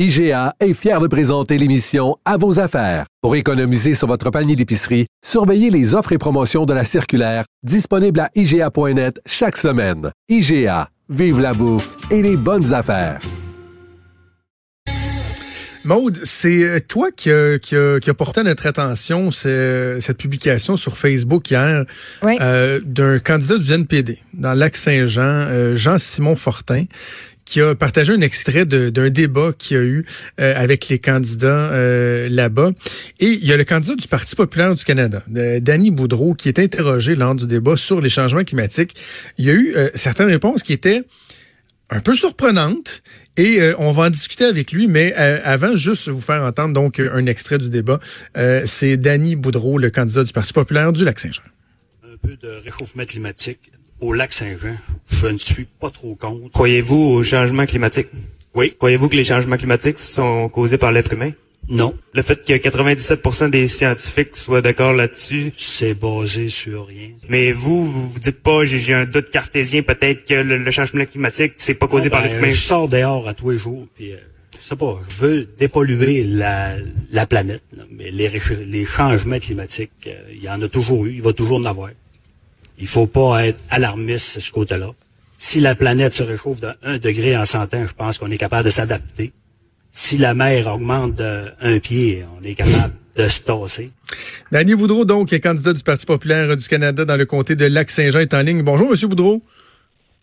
IGA est fier de présenter l'émission À vos affaires. Pour économiser sur votre panier d'épicerie, surveillez les offres et promotions de la circulaire disponible à IGA.net chaque semaine. IGA, vive la bouffe et les bonnes affaires. Maude, c'est euh, toi qui a, qui, a, qui a porté à notre attention cette publication sur Facebook hier Oui. euh, d'un candidat du NPD dans Lac-Saint-Jean, euh, Jean-Simon Fortin, qui a partagé un extrait d'un débat qu'il y a eu euh, avec les candidats euh, là-bas. Et il y a le candidat du Parti populaire du Canada, Danny Boudreau, qui est interrogé lors du débat sur les changements climatiques. Il y a eu euh, certaines réponses qui étaient un peu surprenantes et euh, on va en discuter avec lui, mais euh, avant, juste vous faire entendre donc un extrait du débat. C'est Danny Boudreau, le candidat du Parti populaire du Lac-Saint-Jean. un peu de réchauffement climatique au lac Saint-Jean. Je ne suis pas trop contre. Croyez-vous au changement climatique? Oui, Croyez-vous que les changements climatiques sont causés par l'être humain? non, Le fait que 97% des scientifiques soient d'accord là-dessus, c'est basé sur rien. mais vous, vous vous dites pas, j'ai un doute cartésien, peut-être que le, le changement climatique, c'est pas causé par Ben, l'être humain. je sors dehors à tous les jours, puis euh, je sais pas, je veux dépolluer la, la planète, là, mais les, les changements climatiques, euh, il y en a toujours eu, il va toujours en avoir. Il faut pas être alarmiste de ce côté-là. Si la planète se réchauffe de 1 degré en 100 ans, je pense qu'on est capable de s'adapter. Si la mer augmente de un pied, on est capable de se tasser. Danny Boudreau, donc, qui est candidat du Parti populaire du Canada dans le comté de Lac-Saint-Jean, est en ligne. Bonjour, Monsieur Boudreau.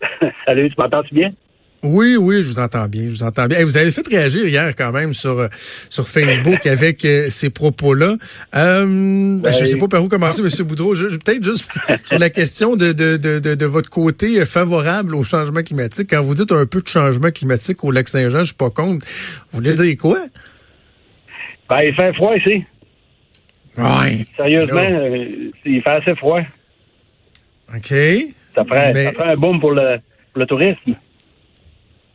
Salut, tu m'entends-tu bien? Oui, oui, je vous entends bien, je vous entends bien. Hey, vous avez fait réagir hier quand même sur euh, sur Facebook avec euh, ces propos-là. Euh, ben, Je sais pas par où commencer, Monsieur Boudreau. Peut-être juste sur la question de, de, de, de, de votre côté favorable au changement climatique. Quand vous dites un peu de changement climatique au lac Saint-Jean, je suis pas contre. Vous voulez dire quoi? Ben, il fait froid ici. Ouais. Sérieusement, euh, il fait assez froid. OK. Ça Mais- ça un boom pour le, pour le tourisme.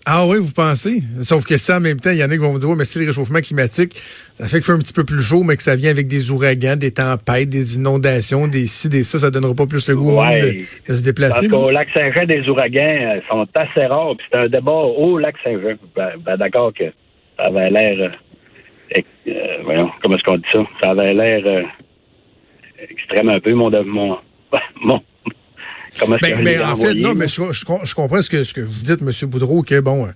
Ah oui, vous pensez? Sauf que ça, en même temps, il y en a qui vont vous dire, ouais, mais c'est le réchauffement climatique, ça fait qu'il fait un petit peu plus chaud, mais que ça vient avec des ouragans, des tempêtes, des inondations, des ci, des ça, ça donnera pas plus le goût Ouais. de, de se Parce déplacer. non? qu'au lac Saint-Jean, des ouragans euh, sont assez rares. Puis c'est un débat au lac Saint-Jean. Ben, ben, d'accord que ça avait l'air... euh, euh, voyons, comment est-ce qu'on dit ça? Ça avait l'air euh, extrême un peu, mon... mon, mon comment Ben, ben, en fait, non, mais je, je, je comprends ce que, ce que vous dites, M. Boudreau, que bon, euh,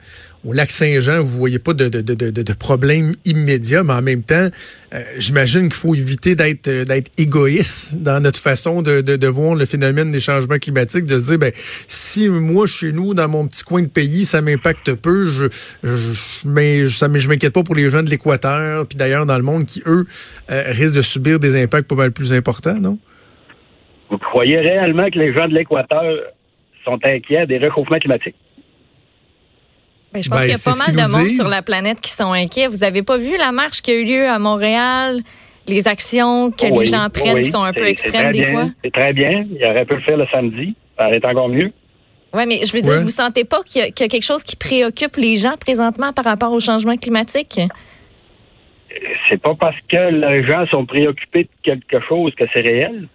au lac Saint-Jean, vous voyez pas de, de, de, de, de problème immédiat, mais en même temps, euh, j'imagine qu'il faut éviter d'être euh, d'être égoïste dans notre façon de, de, de voir le phénomène des changements climatiques, de se dire, ben, si moi, chez nous, dans mon petit coin de pays, ça m'impacte peu, je, je, mais ça, mais je m'inquiète pas pour les gens de l'Équateur, puis d'ailleurs dans le monde qui, eux, euh, risquent de subir des impacts pas mal plus importants, non? Vous croyez réellement que les gens de l'Équateur sont inquiets des réchauffements climatiques? Ben, je pense Ben, qu'il y a pas mal de monde disent. sur la planète qui sont inquiets. Vous avez pas vu la marche qui a eu lieu à Montréal? Les actions que Oui, les gens prennent oui, qui sont un peu extrêmes des bien, fois? C'est très bien. Il aurait pu le faire le samedi. Ça aurait été encore mieux. Oui, mais je veux dire, Ouais. vous sentez pas qu'il y, y a quelque chose qui préoccupe les gens présentement par rapport au changement climatique? C'est pas parce que les gens sont préoccupés de quelque chose que c'est réel.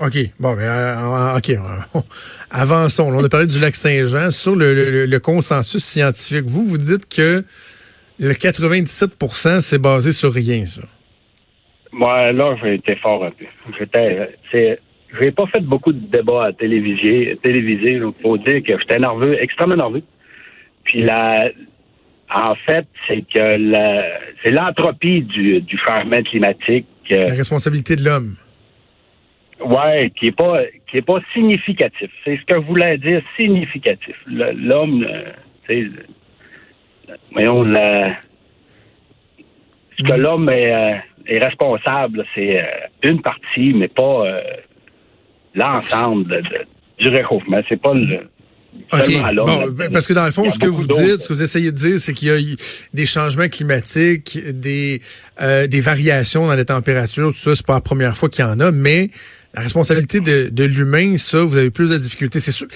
OK. Bon, ben, euh, OK. Avançons. On a parlé du lac Saint-Jean. Sur le, le- le consensus scientifique, vous, vous dites que le 97% c'est basé sur rien, ça. Moi, là, j'ai été fort un peu. J'étais, j'ai pas fait beaucoup de débats à télévisé. Il faut dire que j'étais nerveux, extrêmement nerveux. Puis la, en fait, c'est que la, c'est l'entropie du, du changement climatique. euh, La responsabilité de l'homme. Ouais, qui est pas qui est pas significatif. C'est ce que je voulais dire, significatif. L'homme, euh, sais, le- voyons, la- ce que l'homme est, euh, est responsable, c'est euh, une partie, mais pas euh, l'ensemble de- de- du réchauffement. C'est pas le l'homme. Bon, ben, parce que dans le fond, ce que vous dites, ce que vous essayez de dire, c'est qu'il y a des changements climatiques, des, euh, des variations dans les températures, tout ça, c'est pas la première fois qu'il y en a, mais la responsabilité de, de l'humain, ça, vous avez plus de difficultés. C'est sûr.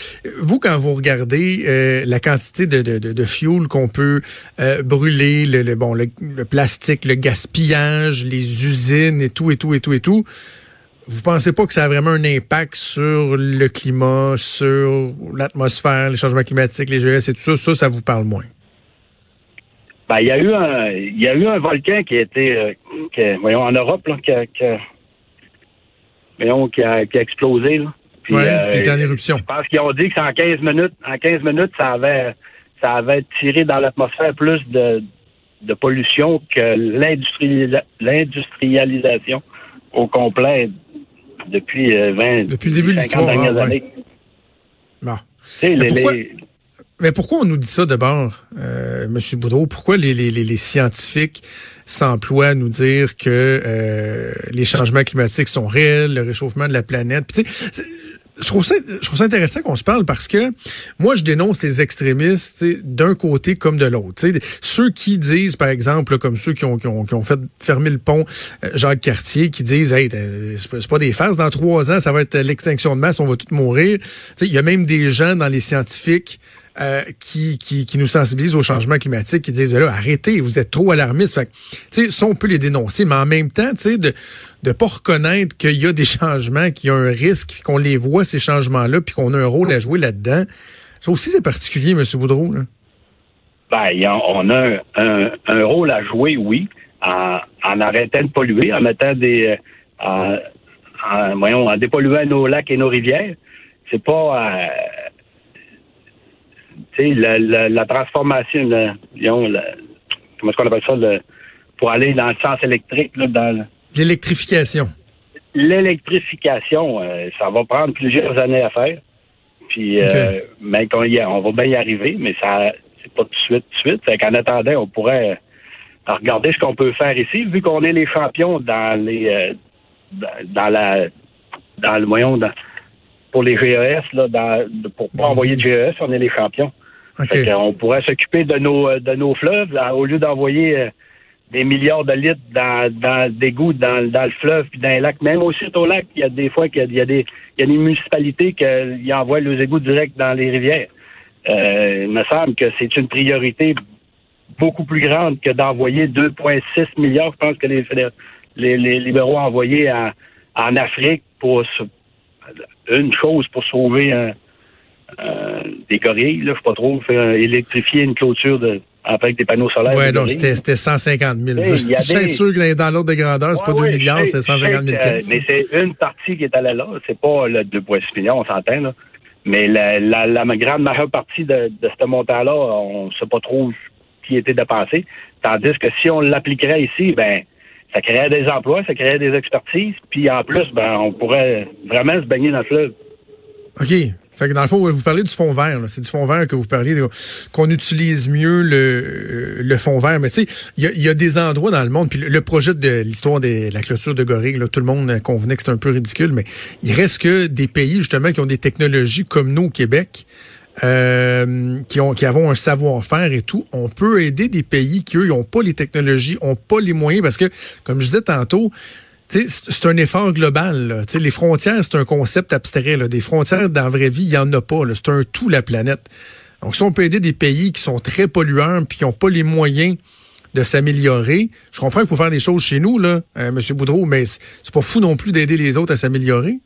Vous, quand vous regardez euh, la quantité de, de, de, de fuel qu'on peut euh, brûler, le, le- bon, le, le plastique, le gaspillage, les usines et tout, et tout, et tout, et tout, vous pensez pas que ça a vraiment un impact sur le climat, sur l'atmosphère, les changements climatiques, les GES et tout ça? Ça, ça vous parle moins. Ben, il y a eu un, il y a eu un volcan qui a été, euh, voyons, en Europe, là, qui qui voyons, qui a, qui a explosé, là. Puis, Ouais, euh, qui était en éruption. Je pense qu'ils ont dit que c'est en 15 minutes, en 15 minutes, ça avait, ça avait tiré dans l'atmosphère plus de, de pollution que l'industri- l'industrialisation au complet depuis euh, 20, Depuis le début de 50 l'histoire, ouais. années. Bon. Les- les- Mais pourquoi on nous dit ça d'abord, euh, M. Boudreau? Pourquoi les, les, les, scientifiques s'emploient à nous dire que euh, les changements climatiques sont réels, le réchauffement de la planète? Puis, je trouve ça, je trouve ça intéressant qu'on se parle parce que moi, je dénonce les extrémistes d'un côté comme de l'autre. Ceux qui disent, par exemple, comme ceux qui ont, qui ont, qui ont fait fermer le pont euh, Jacques Cartier, qui disent, hey, c'est pas, des farces, dans trois ans, ça va être l'extinction de masse, on va tous mourir. Il y a même des gens dans les scientifiques euh, qui, qui, qui nous sensibilisent au changement climatique, qui disent, Ben là, arrêtez, vous êtes trop alarmistes. Fait que, ça, on peut les dénoncer, mais en même temps, de ne pas reconnaître qu'il y a des changements, qu'il y a un risque, qu'on les voit, ces changements-là, puis qu'on a un rôle à jouer là-dedans. Ça aussi, c'est particulier, M. Boudreau. Là. Ben, on a un, un- un rôle à jouer, oui, en, en arrêtant de polluer, en mettant des. euh, en, en- voyons, en dépolluant nos lacs et nos rivières. C'est pas. euh, la, la, la transformation, la- comment est-ce qu'on appelle ça, le- pour aller dans le sens électrique, là, dans le- L'électrification. l'électrification, euh, ça va prendre plusieurs années à faire. Puis, euh, mais qu'on y on va bien y arriver, mais ça, c'est pas tout de suite, tout de suite. Fait qu'en attendant, on pourrait euh, regarder ce qu'on peut faire ici, vu qu'on est les champions dans les, euh, dans, la, dans le moyen, dans- pour les GES, là, dans, pour pas envoyer de. GES, on est les champions. Fait qu'on pourrait s'occuper de nos euh, de nos fleuves au lieu d'envoyer euh, des milliards de litres dans, dans d'égout dans, le fleuve puis dans les lacs. Même aussi au lac, il y a des fois qu'il y a, des y a des municipalités qui envoient les égouts direct dans les rivières. Euh, il me semble que c'est une priorité beaucoup plus grande que d'envoyer 2,6 milliards, je pense que les, les, les libéraux ont envoyé en, en Afrique pour une chose pour sauver un, euh, des gorilles, là, je sais pas trop, faire électrifier une clôture de, avec des panneaux solaires. De non, c'était c'était 150 000. Hey, Je suis des- sûr que dans l'ordre de grandeur, c'est pas Ouais, 2 ouais, milliards, c'est sais, 150 je 000 sais, euh. Mais c'est une partie qui est allée là. C'est pas le 2,6 millions, on s'entend, là. Mais la, la, la grande majeure partie de, de ce montant-là, on ne sait pas trop qui était dépensé. Tandis que si on l'appliquerait ici, ben ça créerait des emplois, ça créerait des expertises, puis en plus, ben on pourrait vraiment se baigner dans le fleuve. OK. Fait que dans le fond, vous parlez du fond vert. C'est du fond vert que vous parliez, de- qu'on utilise mieux le, le fond vert. Mais tu sais, il y a, y a des endroits dans le monde, puis le, projet de l'histoire de la clôture de Gorille, là, tout le monde convenait que c'était un peu ridicule, mais il reste que des pays, justement, qui ont des technologies comme nous au Québec, euh, qui ont qui avons un savoir-faire et tout, on peut aider des pays qui, eux, n'ont pas les technologies, ont pas les moyens, parce que, comme je disais tantôt, c'est c'est un effort global. là. Les frontières, c'est un concept abstrait. là. Des frontières dans la vraie vie, il n'y en a pas. C'est un tout, la planète. Donc, si on peut aider des pays qui sont très pollueurs puis qui n'ont pas les moyens de s'améliorer, je comprends qu'il faut faire des choses chez nous, là, euh, M. Boudreau, mais c'est pas fou non plus d'aider les autres à s'améliorer.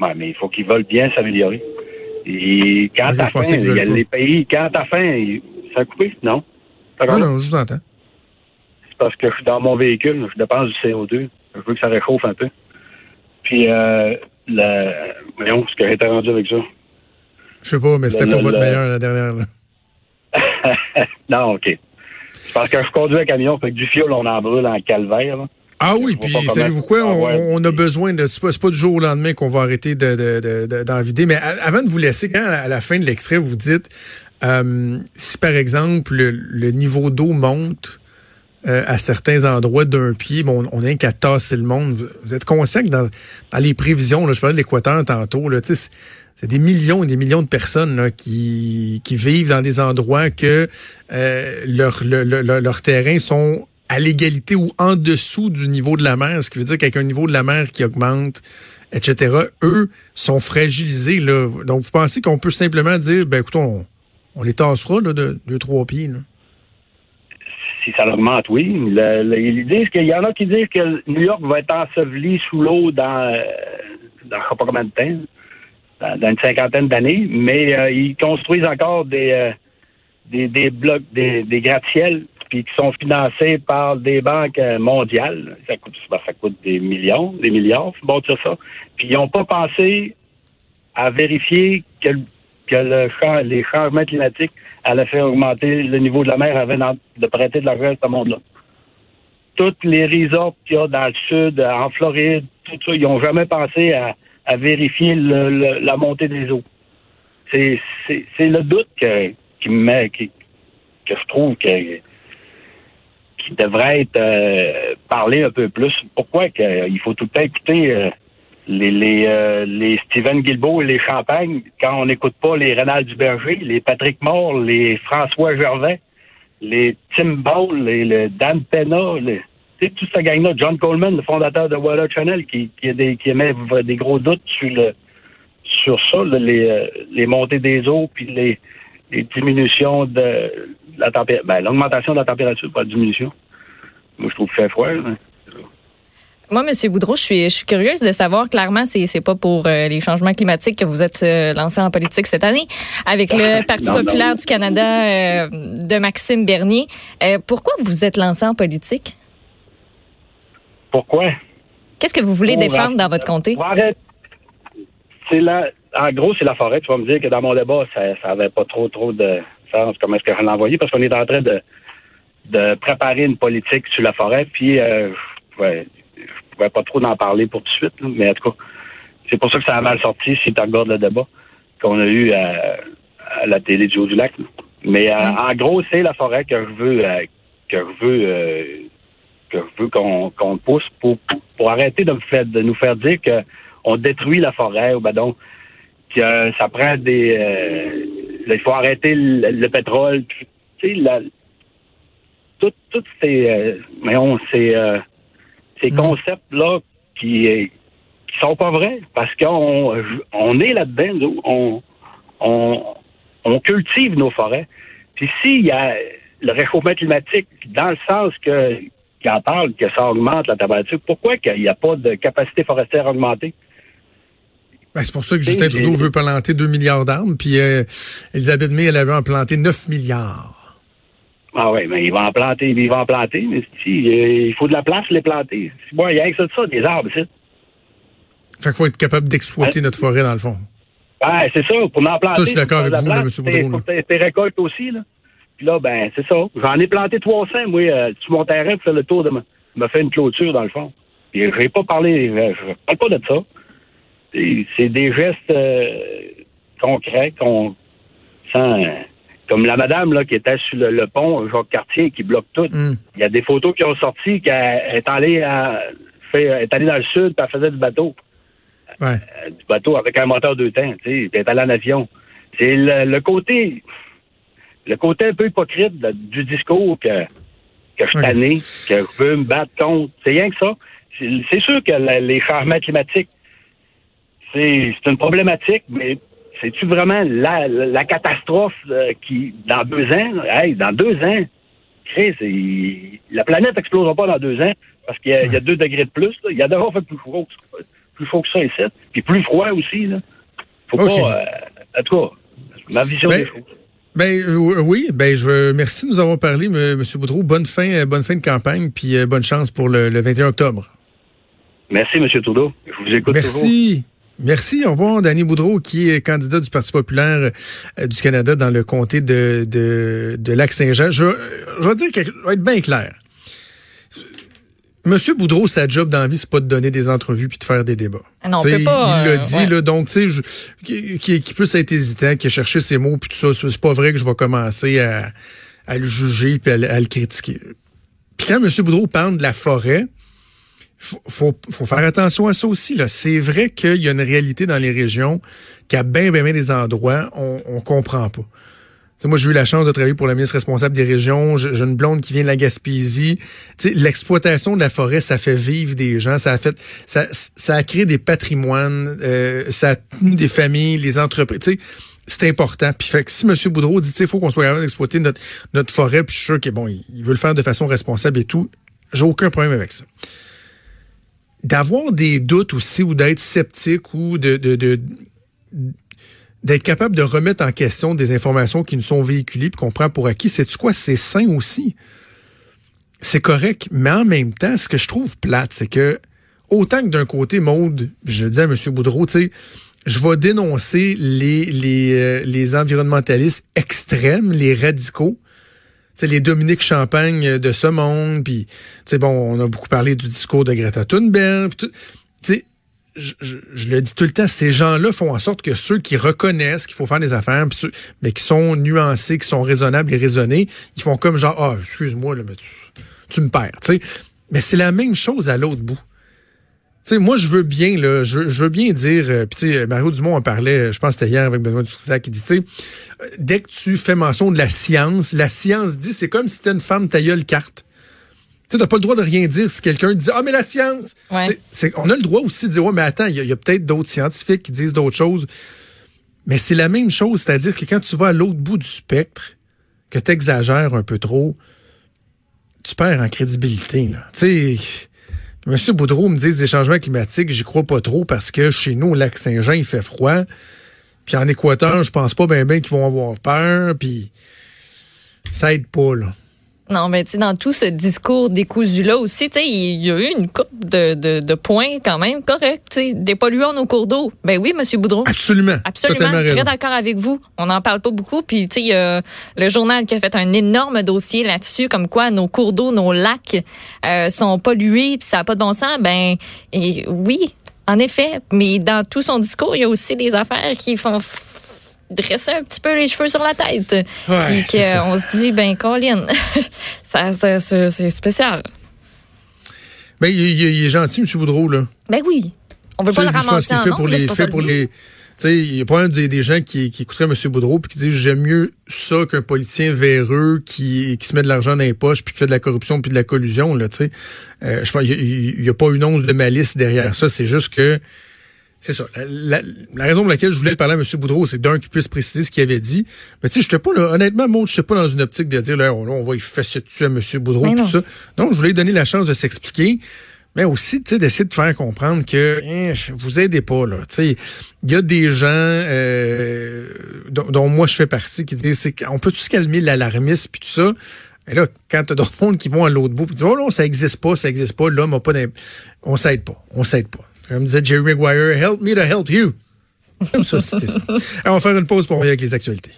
Ouais, mais il faut qu'ils veulent bien s'améliorer. Et quand fin, pensais qu'ils il y a les pays, quand à fin, il- ça a coupé? Non? Non, non, je vous entends. C'est parce que je suis dans mon véhicule, je dépense du CO2. Je veux que ça réchauffe un peu. Puis, euh, voyons, ce que j'étais rendu avec ça. Je sais pas, mais c'était pas le- votre le- meilleur la dernière. là. non, OK. Parce que je conduis un camion, fait que du fioul, on en brûle en calvaire. là. Ah oui, puis savez-vous quoi? on a besoin de. C'est pas, pas du jour au lendemain qu'on va arrêter de, de, de- de- d'en vider. Mais avant de vous laisser, quand à la fin de l'extrait, vous dites euh, si par exemple le, le niveau d'eau monte euh, à certains endroits d'un pied, bon, on n'a qu'à tasser le monde. Vous, êtes conscient que dans, dans les prévisions, là, je parlais de l'Équateur tantôt, là, c'est- c'est des millions et des millions de personnes là, qui, qui vivent dans des endroits que euh, leur, le- le- le- leurs terrains sont à l'égalité ou en dessous du niveau de la mer, ce qui veut dire qu'avec un niveau de la mer qui augmente, etc., eux sont fragilisés. Là. Donc, vous pensez qu'on peut simplement dire, ben écoute, on, on les tassera là, de deux, trois pieds. Là. Si ça augmente, oui. Le- ils disent qu'il y en a qui disent que New York va être enseveli sous l'eau dans, euh, dans temps, dans, une cinquantaine d'années, mais euh, ils construisent encore des, euh, des, blocs, des, gratte-ciels, puis qui sont financés par des banques mondiales. Ça coûte, ben, ça coûte des millions, des milliards, bon ça. Puis ils n'ont pas pensé à vérifier que, que le les changements climatiques allaient faire augmenter le niveau de la mer avant de prêter de l'argent à ce monde-là. Toutes les resorts qu'il y a dans le sud, en Floride, tout ça, ils n'ont jamais pensé à, vérifier la montée des eaux. C'est, le doute que, qui me met, qui- que je trouve que, qui devrait être euh, parlé un peu plus. Pourquoi que, il faut tout le temps écouter euh, les, les, euh, les Steven Guilbeault et les Champagne quand on n'écoute pas les Rénal Duberger, les Patrick Moore, les François Gervais, les Tim Ball, les, le Dan Pena, les, toute cette gang-là, John Coleman, le fondateur de Water Channel, qui, qui, a des, qui émet des gros doutes sur le sur ça, les, euh, les montées des eaux, puis les, les diminutions de la température. Ben, l'augmentation de la température, pas la diminution. Moi, je trouve que c'est froid. là. Moi, Monsieur Boudreau, je suis, je suis curieuse de savoir clairement, c'est c'est pas pour euh, les changements climatiques que vous êtes euh, lancé en politique cette année avec le Parti Non, non. populaire du Canada euh, de Maxime Bernier. Pourquoi vous êtes lancé en politique? Pourquoi? Qu'est-ce que vous voulez Pour défendre dans votre comté? C'est la, en gros, c'est la forêt. Tu vas me dire que dans mon débat, ça, ça avait pas trop, trop de sens comment est-ce que je l'ai parce qu'on est en train de, de préparer une politique sur la forêt. Puis, euh, je pouvais, je pouvais pas trop en parler pour tout de suite. là. mais en tout cas, c'est pour ça que ça a mal sorti si tu regardes le débat qu'on a eu à, à la télé du Haut-du-Lac. Mais euh, en gros, c'est la forêt que je veux, euh, que je veux, euh, que je veux qu'on qu'on pousse pour, pour arrêter de, me faire, de nous faire dire que on détruit la forêt ou ben donc que euh, ça prend des euh, il faut arrêter le, le pétrole tu sais la tout toutes ces euh, voyons, ces euh, ces Mm. concepts là qui euh, qui sont pas vrais parce qu'on on est là-dedans nous. on on on cultive nos forêts puis s'il y a le réchauffement climatique dans le sens que qui en parle que ça augmente la température pourquoi qu'il n'y a pas de capacité forestière augmentée? Ben, c'est pour ça que Justin Trudeau veut planter 2 milliards d'arbres, puis euh, Elisabeth May, elle avait en planté 9 milliards. Ah oui, mais il va en planter, il va en planter, mais si, euh, il faut de la place pour les planter. Bon, il y a que ça, de ça, des arbres, c'est. Fait qu'il faut être capable d'exploiter notre forêt, dans le fond. Ben, c'est ça, pour en planter. Ça, je suis d'accord avec vous, là, M. Boudreau, Tes récoltes aussi, là. Puis là, ben, c'est ça. J'en ai planté 300, moi, euh, sur mon terrain pour faire le tour de me, me faire une clôture, dans le fond. Puis je n'ai pas parlé, euh, je parle pas de ça. C'est des gestes euh, concrets qu'on sent. Comme la madame là, qui était sur le, le pont Jacques Cartier qui bloque tout. Hum. Il y a des photos qui ont sorti qu'elle est allée à, fait- elle est allée dans le sud puis elle faisait du bateau. Ouais. Euh, du bateau avec un moteur deux temps, tu sais, elle est allée en avion. C'est le, le côté le côté un peu hypocrite de- du discours que, que je suis tanné, que je veux me battre contre. C'est rien que ça. C'est sûr que la- les changements climatiques, c'est c'est une problématique, mais c'est-tu vraiment la, catastrophe euh, qui, dans deux ans, hey, dans deux ans, Chris, il- la planète n'explosera pas dans deux ans parce qu'il y, a- il y a deux degrés de plus. là. Il y a d'abord fait plus chaud, plus chaud que ça ici, puis plus froid aussi. Là. Faut pas. euh, en tout cas, ma vision Ben, des choses. Ben euh, oui, ben je merci de nous avoir parlé, M. Boudreau. Bonne fin, bonne fin de campagne, puis bonne chance pour le, le 21 octobre. Merci, M. Trudeau. Je vous écoute toujours. Merci. Merci. Au revoir, Danny Boudreau, qui est candidat du Parti populaire euh, du Canada dans le comté de, de, de Lac-Saint-Jean. Je, je vais dire quelque, je vais être bien clair. Monsieur Boudreau, sa job dans la vie, c'est pas de donner des entrevues puis de faire des débats. Ah non, on peut pas, Il l'a euh, dit, ouais. là, donc, tu sais, je- qui, qui, qui peut être hésitant, qui a cherché ses mots puis tout ça, c'est pas vrai que je vais commencer à, à le juger puis à, le- à le critiquer. Puis quand M. Boudreau parle de la forêt, faut, faut, faire attention à ça aussi. C'est vrai qu'il y a une réalité dans les régions qu'à bien, bien, bien des endroits, on, on comprend pas. Tu sais, moi, j'ai eu la chance de travailler pour la ministre responsable des régions. J'ai une blonde qui vient de la Gaspésie. L'exploitation de la forêt, ça fait vivre des gens, ça a fait, ça, ça a créé des patrimoines, euh, ça a tenu des familles, les entreprises. C'est important. Puis fait que si M. Boudreau dit, il faut qu'on soit capable d'exploiter notre, notre forêt, puis je suis sûr qu'il bon, il veut le faire de façon responsable et tout, j'ai aucun problème avec ça d'avoir des doutes aussi ou d'être sceptique ou de, de, de d'être capable de remettre en question des informations qui nous sont véhiculées puis qu'on prend pour acquis, c'est quoi? C'est sain aussi. C'est correct. Mais en même temps, ce que je trouve plate, c'est que autant que d'un côté, Maude, je dis à M. Boudreau, tu sais, je vais dénoncer les, les, euh, les environnementalistes extrêmes, les radicaux. Sais, les Dominique Champagne de ce monde, puis bon, on a beaucoup parlé du discours de Greta Thunberg, tu sais, je, je, le dis tout le temps, ces gens-là font en sorte que ceux qui reconnaissent qu'il faut faire des affaires, mais qui sont nuancés, qui sont raisonnables et raisonnés, ils font comme genre, ah, excuse-moi, mais tu, tu me perds, tu sais. Mais c'est la même chose à l'autre bout. Tu sais, moi, je veux bien, là, je, veux bien dire, euh, puis tu sais, Mario Dumont en parlait, je pense que c'était hier avec Benoît Dutrisac, qui dit, tu sais, euh, dès que tu fais mention de la science, la science dit, c'est comme si t'es une femme taillée le carte. Tu n'as pas le droit de rien dire si quelqu'un dit Ah, mais la science! on a le droit aussi de dire Ouais, mais attends, il y a, peut-être d'autres scientifiques qui disent d'autres choses. Mais c'est la même chose, c'est-à-dire que quand tu vas à l'autre bout du spectre, que tu exagères un peu trop, tu perds en crédibilité. Tu sais, M. Boudreau me dit des changements climatiques, j'y crois pas trop parce que chez nous, au lac Saint-Jean, il fait froid. Puis en Équateur, je pense pas bien ben, qu'ils vont avoir peur. Puis ça aide pas, là. Non, mais tu sais, dans tout ce discours décousu-là aussi, tu sais, il y a eu une coupe de, de, de points quand même correct, tu sais, des polluants nos cours d'eau. Ben oui, Monsieur Boudreau. Absolument. Absolument. Très d'accord avec vous. On n'en parle pas beaucoup. Puis, tu sais, le journal qui a fait un énorme dossier là-dessus, comme quoi nos cours d'eau, nos lacs euh, sont pollués, puis ça n'a pas de bon sens. Ben, et, oui, en effet. Mais dans tout son discours, il y a aussi des affaires qui font dresser un petit peu les cheveux sur la tête. puis qu'on se dit, ben, Colin, ça, c'est spécial. Ben, il, est gentil, M. Boudreau, là. Ben oui. On veut pas le ramasser en fait pour les, fait pour les, il y a pas un des, gens qui, qui écouteraient M. Boudreau puis qui disent j'aime mieux ça qu'un politicien véreux qui, qui se met de l'argent dans les poches puis qui fait de la corruption puis de la collusion là. Tu euh, je pense il n'y a, pas une once de malice derrière ça. C'est juste que c'est ça. La, raison pour laquelle je voulais parler à M. Boudreau, c'est d'un qui puisse préciser ce qu'il avait dit. Mais tu sais, je pas, là, honnêtement, moi, je suis pas dans une optique de dire, là, on, va y fesser dessus à M. Boudreau, tout ça. Donc, je voulais lui donner la chance de s'expliquer. Mais aussi, tu sais, d'essayer de faire comprendre que hein, vous aidez pas, là. Tu sais, il y a des gens euh, dont, moi je fais partie qui disent, c'est qu'on peut tout se calmer l'alarmisme puis tout ça. Mais là, quand t'as d'autres mondes qui vont à l'autre bout, puis disent, oh non, ça existe pas, ça existe pas, l'homme a pas On s'aide pas, on s'aide pas. Comme disait Jerry Maguire, help me to help you. Comme ça, c'était ça. Alors, on va faire une pause pour revenir avec les actualités.